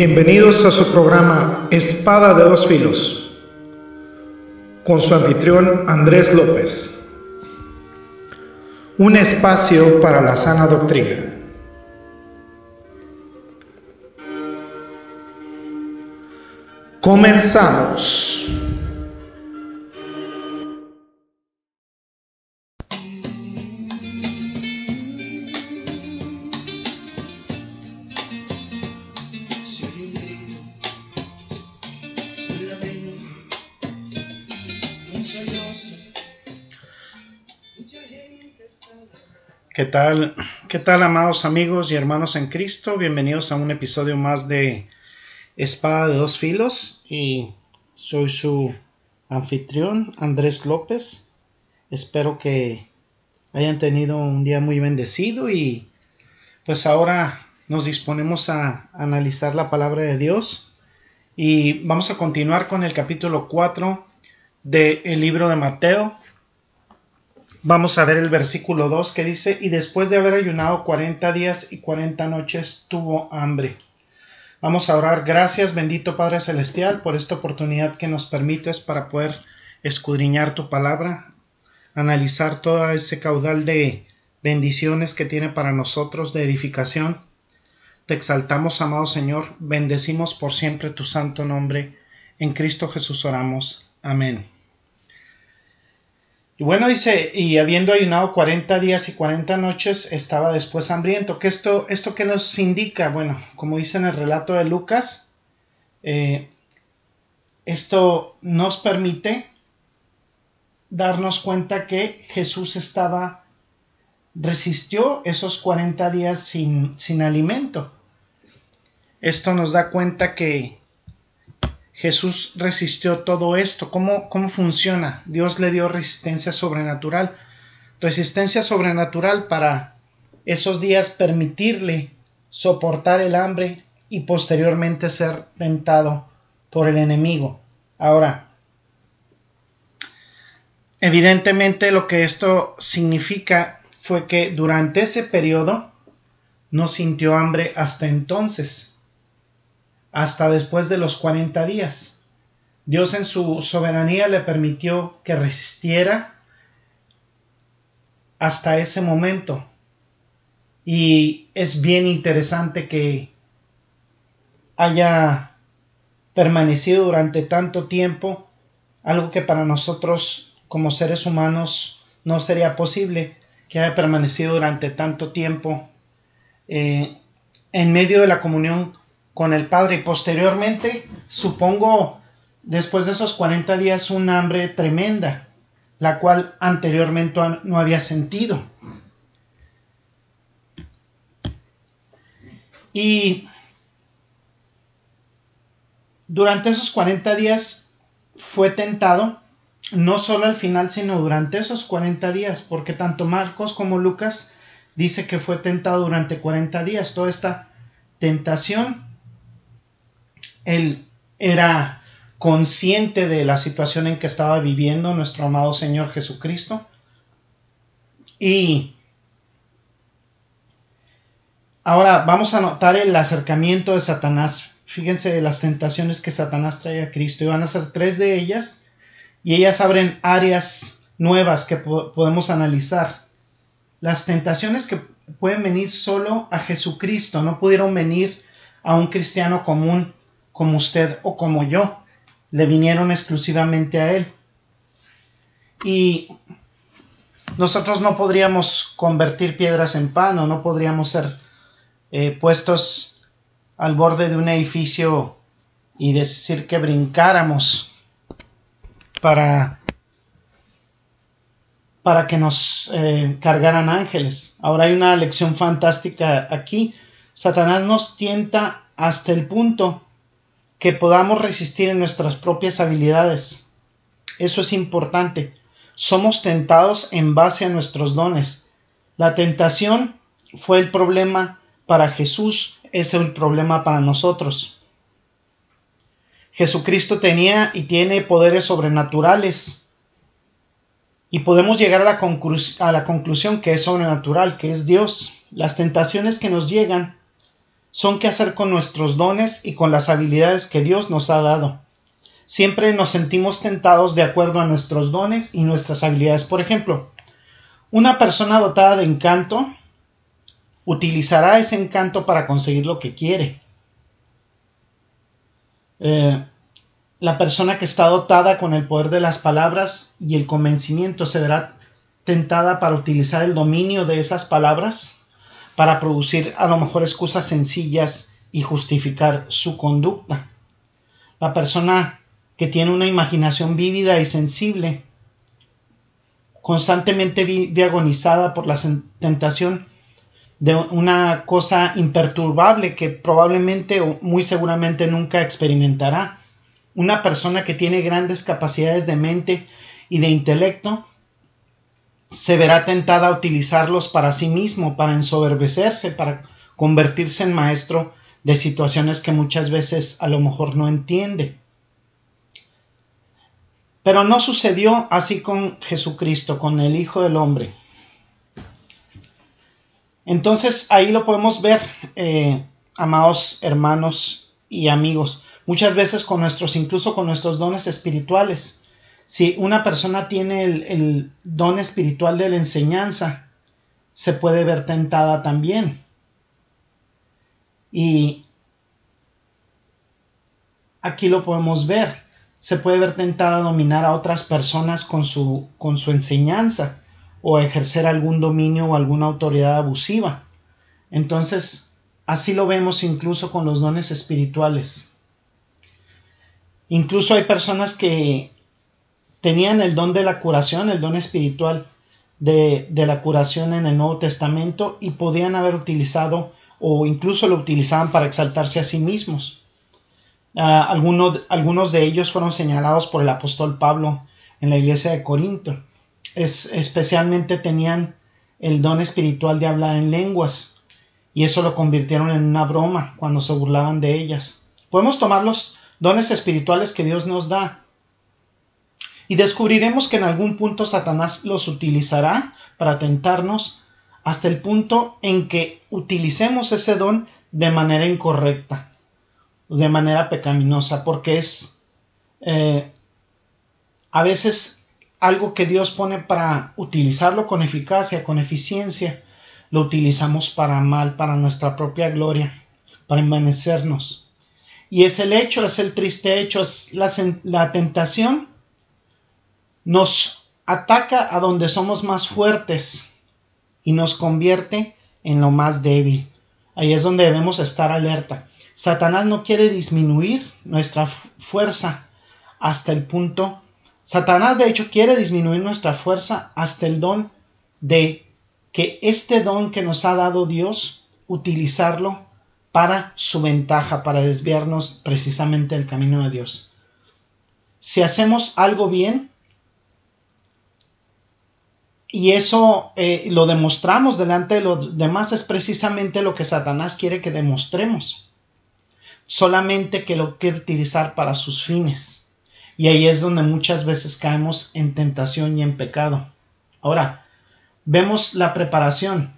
Bienvenidos a su programa Espada de dos filos con su anfitrión Andrés López. Un espacio para la sana doctrina. Comenzamos. ¿Qué tal? ¿Qué tal, amados amigos y hermanos en Cristo? Bienvenidos a un episodio más de Espada de dos filos y soy su anfitrión Andrés López. Espero que hayan tenido un día muy bendecido y pues ahora nos disponemos a analizar la palabra de Dios y vamos a continuar con el capítulo 4 del libro de Mateo Vamos a ver el versículo 2 que dice, y después de haber ayunado 40 días y 40 noches tuvo hambre. Vamos a orar, gracias bendito Padre Celestial por esta oportunidad que nos permites para poder escudriñar tu palabra, analizar todo ese caudal de bendiciones que tiene para nosotros de edificación. Te exaltamos, amado Señor, bendecimos por siempre tu santo nombre. En Cristo Jesús oramos. Amén. Y bueno, dice, y habiendo ayunado 40 días y 40 noches, estaba después hambriento. ¿Qué esto, esto qué nos indica? Bueno, como dice en el relato de Lucas, eh, esto nos permite darnos cuenta que Jesús estaba, resistió esos 40 días sin, sin alimento. Esto nos da cuenta que Jesús resistió todo esto. ¿Cómo, ¿Cómo funciona? Dios le dio resistencia sobrenatural. Resistencia sobrenatural para esos días permitirle soportar el hambre y posteriormente ser tentado por el enemigo. Ahora, evidentemente lo que esto significa fue que durante ese periodo no sintió hambre hasta entonces hasta después de los 40 días. Dios en su soberanía le permitió que resistiera hasta ese momento. Y es bien interesante que haya permanecido durante tanto tiempo, algo que para nosotros como seres humanos no sería posible, que haya permanecido durante tanto tiempo eh, en medio de la comunión con el Padre y posteriormente, supongo, después de esos 40 días, una hambre tremenda, la cual anteriormente no había sentido. Y durante esos 40 días fue tentado, no solo al final, sino durante esos 40 días, porque tanto Marcos como Lucas dice que fue tentado durante 40 días. Toda esta tentación él era consciente de la situación en que estaba viviendo nuestro amado Señor Jesucristo. Y ahora vamos a notar el acercamiento de Satanás. Fíjense las tentaciones que Satanás trae a Cristo. Y van a ser tres de ellas. Y ellas abren áreas nuevas que podemos analizar. Las tentaciones que pueden venir solo a Jesucristo no pudieron venir a un cristiano común como usted o como yo, le vinieron exclusivamente a Él. Y nosotros no podríamos convertir piedras en pan o no podríamos ser eh, puestos al borde de un edificio y decir que brincáramos para para que nos eh, cargaran ángeles. Ahora hay una lección fantástica aquí. Satanás nos tienta hasta el punto que podamos resistir en nuestras propias habilidades. Eso es importante. Somos tentados en base a nuestros dones. La tentación fue el problema para Jesús, es el problema para nosotros. Jesucristo tenía y tiene poderes sobrenaturales. Y podemos llegar a la, conclusión que es sobrenatural, que es Dios. Las tentaciones que nos llegan son qué hacer con nuestros dones y con las habilidades que Dios nos ha dado. Siempre nos sentimos tentados de acuerdo a nuestros dones y nuestras habilidades. Por ejemplo, una persona dotada de encanto utilizará ese encanto para conseguir lo que quiere. Eh, la persona que está dotada con el poder de las palabras y el convencimiento se verá tentada para utilizar el dominio de esas palabras para producir a lo mejor excusas sencillas y justificar su conducta. La persona que tiene una imaginación vívida y sensible, constantemente diagonizada por la tentación de una cosa imperturbable que probablemente o muy seguramente nunca experimentará. Una persona que tiene grandes capacidades de mente y de intelecto se verá tentada a utilizarlos para sí mismo, para ensoberbecerse, para convertirse en maestro de situaciones que muchas veces a lo mejor no entiende. Pero no sucedió así con Jesucristo, con el Hijo del Hombre. Entonces ahí lo podemos ver, eh, amados hermanos y amigos, muchas veces con nuestros, incluso con nuestros dones espirituales. Si una persona tiene el, don espiritual de la enseñanza, se puede ver tentada también. Y aquí lo podemos ver. Se puede ver tentada a dominar a otras personas con su, con su enseñanza o ejercer algún dominio o alguna autoridad abusiva. Entonces, así lo vemos incluso con los dones espirituales. Incluso hay personas que tenían el don de la curación, el don espiritual de, la curación en el Nuevo Testamento y podían haber utilizado o incluso lo utilizaban para exaltarse a sí mismos. Ah, algunos, algunos de ellos fueron señalados por el apóstol Pablo en la iglesia de Corinto especialmente tenían el don espiritual de hablar en lenguas y eso lo convirtieron en una broma cuando se burlaban de ellas. Podemos tomar los dones espirituales que Dios nos da y descubriremos que en algún punto Satanás los utilizará para tentarnos hasta el punto en que utilicemos ese don de manera incorrecta, de manera pecaminosa, porque es eh, a veces algo que Dios pone para utilizarlo con eficacia, con eficiencia, lo utilizamos para mal, para nuestra propia gloria, para envanecernos. Y es el hecho, es el triste hecho, es la, la tentación. Nos ataca a donde somos más fuertes y nos convierte en lo más débil. Ahí es donde debemos estar alerta. Satanás no quiere disminuir nuestra fuerza hasta el punto Satanás de hecho quiere disminuir nuestra fuerza hasta el don de que este don que nos ha dado Dios, utilizarlo para su ventaja, para desviarnos precisamente del camino de Dios. Si hacemos algo bien, y eso eh, lo demostramos delante de los demás, es precisamente lo que Satanás quiere que demostremos. Solamente que lo quiere utilizar para sus fines. Y ahí es donde muchas veces caemos en tentación y en pecado. Ahora, vemos la preparación.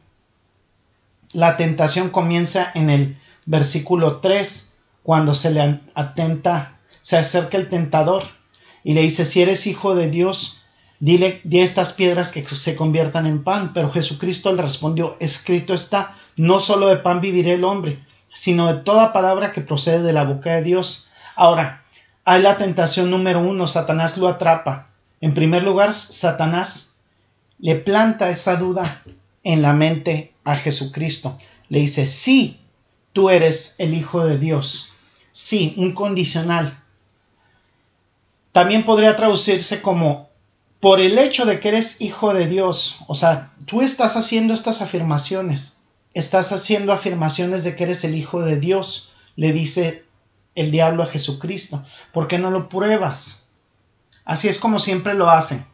La tentación comienza en el versículo 3, cuando se le atenta, se acerca el tentador y le dice, si eres hijo de Dios, dile, di estas piedras que se conviertan en pan. Pero Jesucristo le respondió, escrito está, no solo de pan vivirá el hombre, sino de toda palabra que procede de la boca de Dios. Ahora, hay la tentación número uno, Satanás lo atrapa. En primer lugar, Satanás le planta esa duda en la mente a Jesucristo. Le dice, sí, tú eres el Hijo de Dios. Sí, un condicional. También podría traducirse como por el hecho de que eres hijo de Dios. O sea, tú estás haciendo estas afirmaciones. Estás haciendo afirmaciones de que eres el Hijo de Dios. Le dice el diablo a Jesucristo? ¿Por qué no lo pruebas? Así es como siempre lo hace.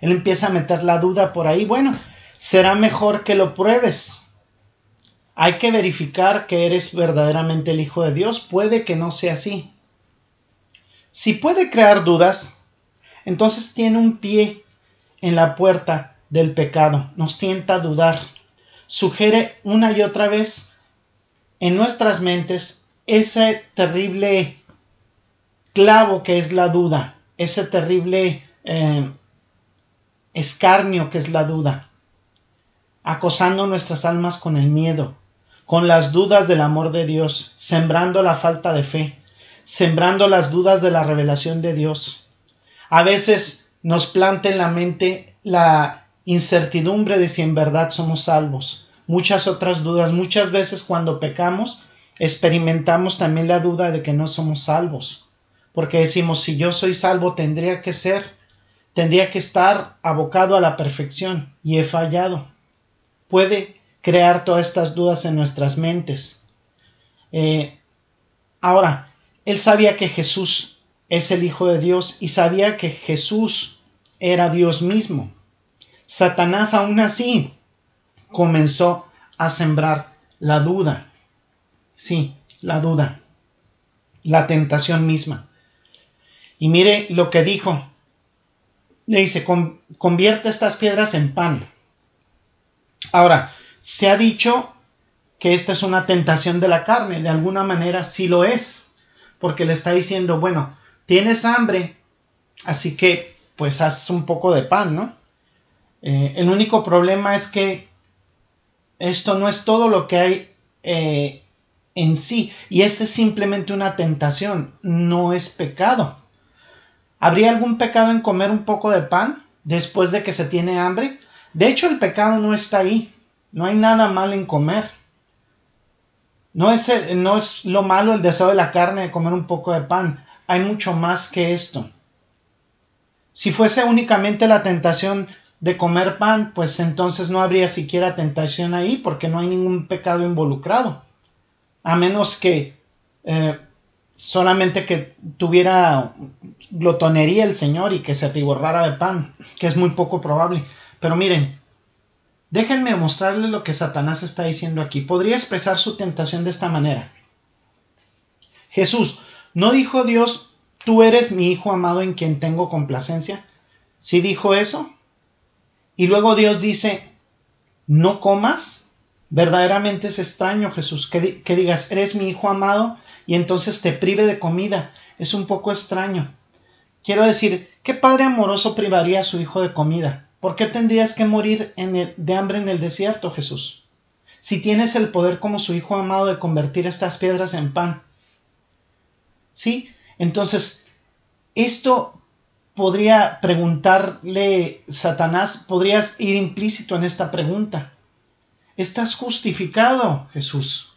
Él empieza a meter la duda por ahí. Bueno, será mejor que lo pruebes. Hay que verificar que eres verdaderamente el Hijo de Dios. Puede que no sea así. Si puede crear dudas, entonces tiene un pie en la puerta del pecado. Nos tienta a dudar. Sugiere una y otra vez en nuestras mentes ese terrible clavo que es la duda, ese terrible eh, escarnio que es la duda, acosando nuestras almas con el miedo, con las dudas del amor de Dios, sembrando la falta de fe, sembrando las dudas de la revelación de Dios. A veces nos planta en la mente la incertidumbre de si en verdad somos salvos, muchas otras dudas. Muchas veces cuando pecamos experimentamos también la duda de que no somos salvos, porque decimos si yo soy salvo tendría que ser, tendría que estar abocado a la perfección y he fallado. Puede crear todas estas dudas en nuestras mentes. Eh, ahora, él sabía que Jesús es el Hijo de Dios y sabía que Jesús era Dios mismo. Satanás aún así comenzó a sembrar la duda. Sí, la duda. La tentación misma. Y mire lo que dijo. Le dice, convierte estas piedras en pan. Ahora, se ha dicho que esta es una tentación de la carne. De alguna manera sí lo es. Porque le está diciendo, bueno, tienes hambre, así que pues haz un poco de pan, ¿no? Eh, el único problema es que esto no es todo lo que hay eh, en sí, y este es simplemente una tentación, no es pecado. ¿Habría algún pecado en comer un poco de pan después de que se tiene hambre? De hecho, el pecado no está ahí, no hay nada mal en comer. No es, no es lo malo el deseo de la carne de comer un poco de pan, hay mucho más que esto. Si fuese únicamente la tentación de comer pan, pues entonces no habría siquiera tentación ahí porque no hay ningún pecado involucrado. A menos que eh, solamente que tuviera glotonería el Señor y que se atiborrara de pan, que es muy poco probable. Pero miren, déjenme mostrarles lo que Satanás está diciendo aquí. Podría expresar su tentación de esta manera. Jesús, ¿no dijo Dios, tú eres mi Hijo amado en quien tengo complacencia? ¿Sí dijo eso? Y luego Dios dice, no comas. Verdaderamente es extraño, Jesús, que, digas, eres mi hijo amado y entonces te prive de comida. Es un poco extraño. Quiero decir, ¿qué padre amoroso privaría a su hijo de comida? ¿Por qué tendrías que morir de hambre en el desierto, Jesús? Si tienes el poder como su hijo amado de convertir estas piedras en pan. ¿Sí? Entonces, esto podría preguntarle Satanás, podrías ir implícito en esta pregunta. ¿Estás justificado, Jesús?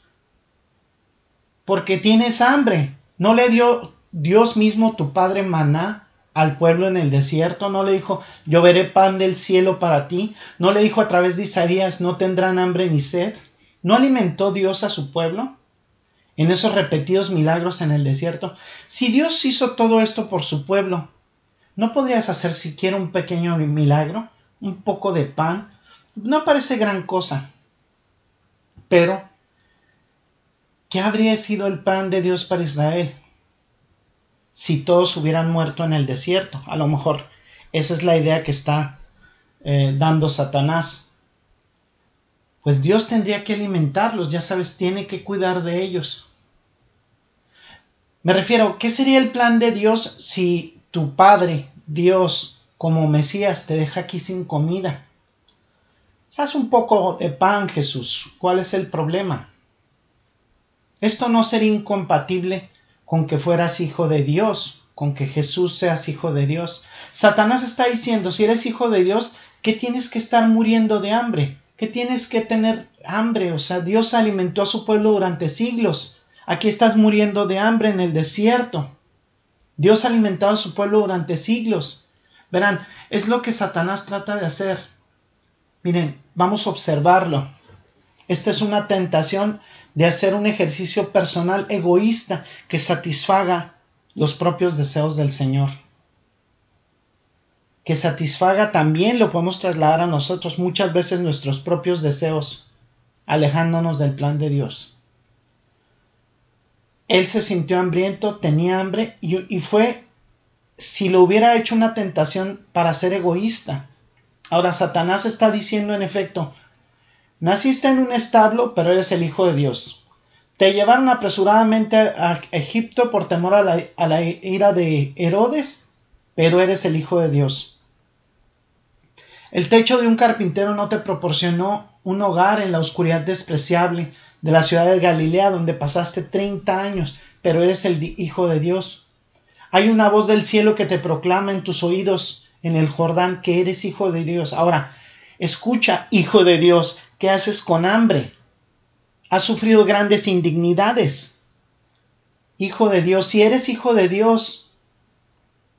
Porque tienes hambre. ¿No le dio Dios mismo tu Padre maná al pueblo en el desierto? ¿No le dijo, lloveré pan del cielo para ti? ¿No le dijo a través de Isaías, no tendrán hambre ni sed? ¿No alimentó Dios a su pueblo? En esos repetidos milagros en el desierto. Si Dios hizo todo esto por su pueblo, ¿No podrías hacer siquiera un pequeño milagro? ¿Un poco de pan? No parece gran cosa. Pero, ¿qué habría sido el plan de Dios para Israel? Si todos hubieran muerto en el desierto. A lo mejor esa es la idea que está eh, dando Satanás. Pues Dios tendría que alimentarlos, ya sabes, tiene que cuidar de ellos. Me refiero, ¿qué sería el plan de Dios si tu Padre, Dios, como Mesías, te deja aquí sin comida. Haz un poco de pan, Jesús. ¿Cuál es el problema? Esto no sería incompatible con que fueras hijo de Dios, con que Jesús seas hijo de Dios. Satanás está diciendo, si eres hijo de Dios, ¿qué tienes que estar muriendo de hambre? ¿Qué tienes que tener hambre? O sea, Dios alimentó a su pueblo durante siglos. Aquí estás muriendo de hambre en el desierto. Dios ha alimentado a su pueblo durante siglos. Verán, es lo que Satanás trata de hacer. Miren, vamos a observarlo. Esta es una tentación de hacer un ejercicio personal egoísta que satisfaga los propios deseos del Señor. Que satisfaga también lo podemos trasladar a nosotros muchas veces nuestros propios deseos, alejándonos del plan de Dios. Él se sintió hambriento, tenía hambre y, fue si lo hubiera hecho una tentación para ser egoísta. Ahora Satanás está diciendo en efecto, naciste en un establo, pero eres el Hijo de Dios. te llevaron apresuradamente a Egipto por temor a la, a la ira de Herodes, pero eres el Hijo de Dios. El techo de un carpintero no te proporcionó un hogar en la oscuridad despreciable de la ciudad de Galilea donde pasaste treinta años, pero eres el Hijo de Dios. Hay una voz del cielo que te proclama en tus oídos en el Jordán que eres Hijo de Dios. Ahora, escucha, Hijo de Dios, ¿qué haces con hambre? has sufrido grandes indignidades. Hijo de Dios, si eres hijo de Dios,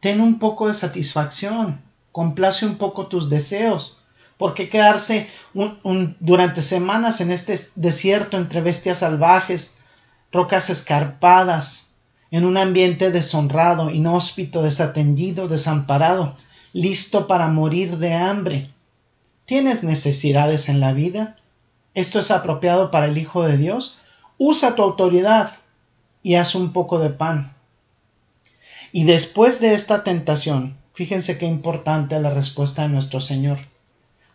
ten un poco de satisfacción, complace un poco tus deseos. ¿Por qué quedarse durante semanas en este desierto entre bestias salvajes, rocas escarpadas, en un ambiente deshonrado, inhóspito, desatendido, desamparado, listo para morir de hambre? ¿Tienes necesidades en la vida? esto es apropiado para el Hijo de Dios, usa tu autoridad y haz un poco de pan. Y después de esta tentación, fíjense qué importante la respuesta de nuestro Señor.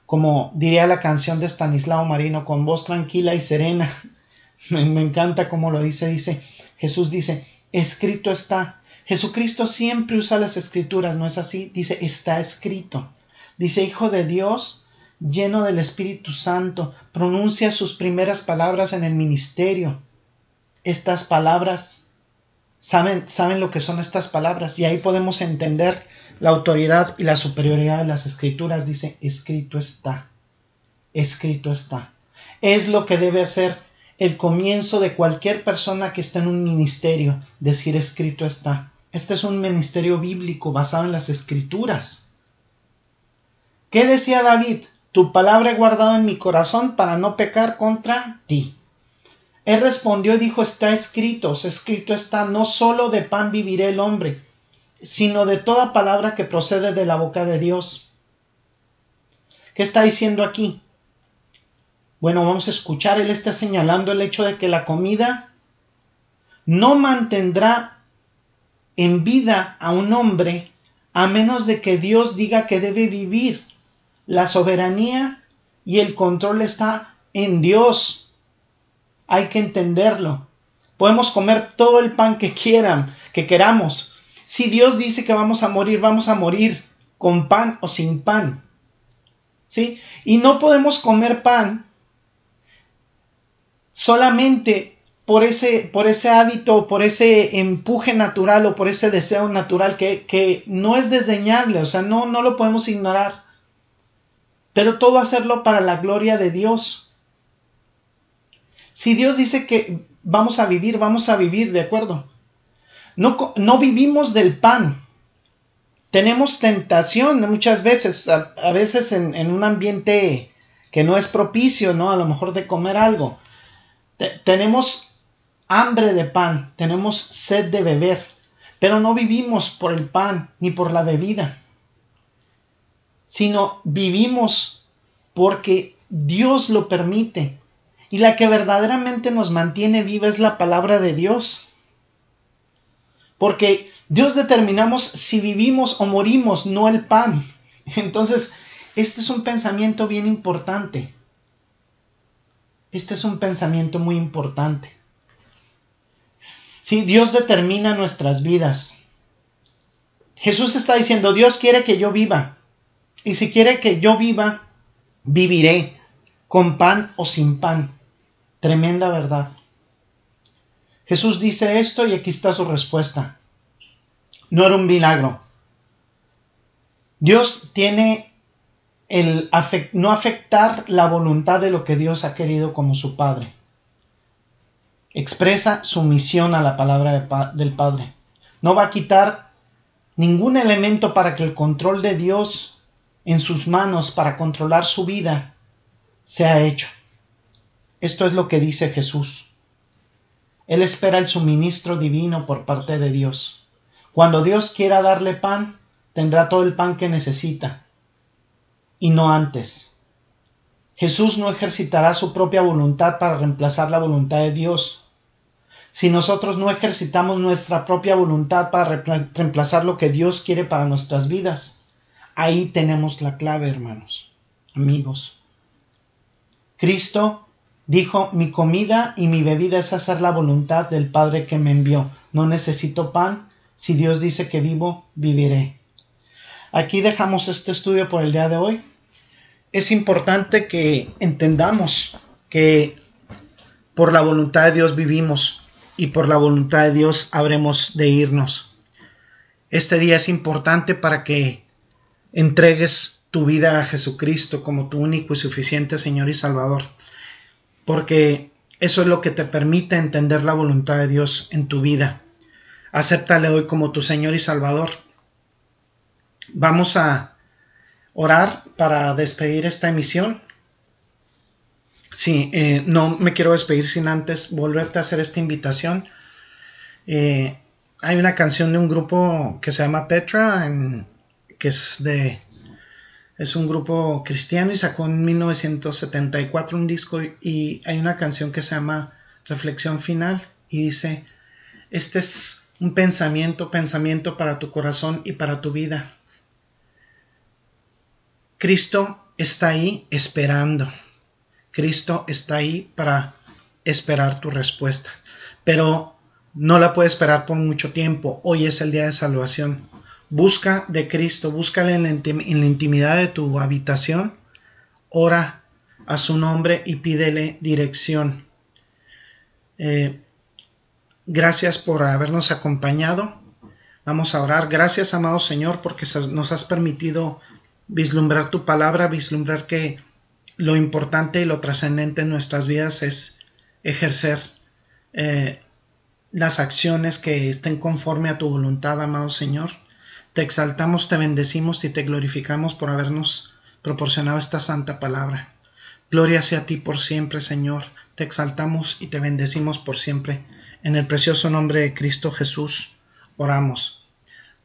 Como diría la canción de Stanislao Marino, con voz tranquila y serena. Me, encanta cómo lo dice, dice, Jesús dice, escrito está. Jesucristo siempre usa las escrituras, ¿no es así? Dice, está escrito. Dice, Hijo de Dios, lleno del Espíritu Santo, pronuncia sus primeras palabras en el ministerio. Estas palabras, saben, saben lo que son estas palabras y ahí podemos entender la autoridad y la superioridad de las escrituras. Dice, escrito está, escrito está. Es lo que debe hacer el comienzo de cualquier persona que está en un ministerio, decir escrito está. Este es un ministerio bíblico basado en las escrituras. ¿Qué decía David? Tu palabra he guardado en mi corazón para no pecar contra ti. Él respondió y dijo, está escrito, escrito está, no solo de pan vivirá el hombre, sino de toda palabra que procede de la boca de Dios. ¿Qué está diciendo aquí? Bueno, vamos a escuchar, él está señalando el hecho de que la comida no mantendrá en vida a un hombre a menos de que Dios diga que debe vivir la soberanía y el control está en Dios. Hay que entenderlo. Podemos comer todo el pan que quieran, que queramos. Si Dios dice que vamos a morir, vamos a morir con pan o sin pan. ¿Sí? Y no podemos comer pan solamente por ese, por ese hábito, por ese empuje natural o por ese deseo natural que, que no es desdeñable, o sea, no, no lo podemos ignorar pero todo hacerlo para la gloria de Dios. Si Dios dice que vamos a vivir, vamos a vivir, ¿de acuerdo? No, no vivimos del pan. Tenemos tentación muchas veces, a, veces en, un ambiente que no es propicio, ¿no? A lo mejor de comer algo. tenemos hambre de pan, tenemos sed de beber, pero no vivimos por el pan ni por la bebida sino vivimos porque Dios lo permite. Y la que verdaderamente nos mantiene viva es la palabra de Dios. Porque Dios determinamos si vivimos o morimos, no el pan. Entonces, este es un pensamiento bien importante. Este es un pensamiento muy importante. Si Dios determina nuestras vidas. Jesús está diciendo, Dios quiere que yo viva. Y si quiere que yo viva, viviré, con pan o sin pan. Tremenda verdad. Jesús dice esto y aquí está su respuesta. No era un milagro. Dios tiene el no afectar la voluntad de lo que Dios ha querido como su Padre. Expresa su misión a la palabra del Padre. No va a quitar ningún elemento para que el control de Dios en sus manos para controlar su vida, se ha hecho. Esto es lo que dice Jesús. Él espera el suministro divino por parte de Dios. Cuando Dios quiera darle pan, tendrá todo el pan que necesita, y no antes. Jesús no ejercitará su propia voluntad para reemplazar la voluntad de Dios. Si nosotros no ejercitamos nuestra propia voluntad para reemplazar lo que Dios quiere para nuestras vidas, Ahí tenemos la clave, hermanos, amigos. Cristo Dijo, mi comida y mi bebida es hacer la voluntad del Padre que me envió. No necesito pan. Si Dios dice que vivo, viviré. Aquí dejamos este estudio por el día de hoy. Es importante que entendamos que por la voluntad de Dios vivimos y por la voluntad de Dios habremos de irnos. Este día es importante para que entregues tu vida a Jesucristo como tu único y suficiente Señor y Salvador porque eso es lo que te permite entender la voluntad de Dios en tu vida. Acéptale hoy como tu Señor y Salvador. Vamos a orar para despedir esta emisión. Sí, eh, no me quiero despedir sin antes volverte a hacer esta invitación. Eh, hay una canción de un grupo que se llama Petra, que es de es un grupo cristiano y sacó en 1974 un disco y hay una canción que se llama Reflexión Final y dice, este es un pensamiento, pensamiento para tu corazón y para tu vida. Cristo está ahí esperando. Cristo está ahí para esperar tu respuesta. Pero no la puede esperar por mucho tiempo. Hoy es el día de salvación. Busca de Cristo, búscale en la, intimidad de tu habitación, ora a su nombre y pídele dirección. Eh, gracias por habernos acompañado. Vamos a orar. Gracias, amado Señor, porque nos has permitido vislumbrar tu palabra, vislumbrar que lo importante y lo trascendente en nuestras vidas es ejercer eh, las acciones que estén conforme a tu voluntad, amado Señor. Te exaltamos, te bendecimos y te glorificamos por habernos proporcionado esta santa palabra. Gloria sea a ti por siempre, Señor. Te exaltamos y te bendecimos por siempre. En el precioso nombre de Cristo Jesús, oramos.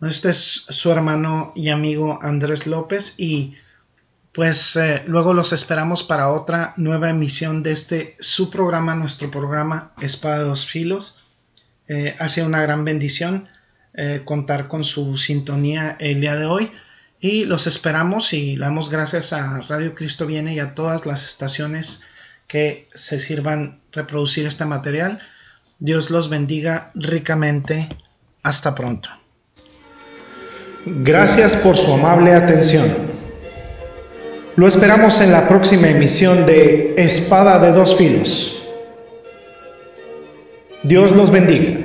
Este es su hermano y amigo Andrés López y pues eh, luego los esperamos para otra nueva emisión de este su programa, nuestro programa Espada de dos Filos. Eh, ha sido una gran bendición. Eh, contar con su sintonía el día de hoy y los esperamos y damos gracias a Radio Cristo Viene y a todas las estaciones que se sirvan reproducir este material. Dios los bendiga ricamente. Hasta pronto. Gracias por su amable atención. Lo esperamos en la próxima emisión de Espada de dos filos. Dios los bendiga.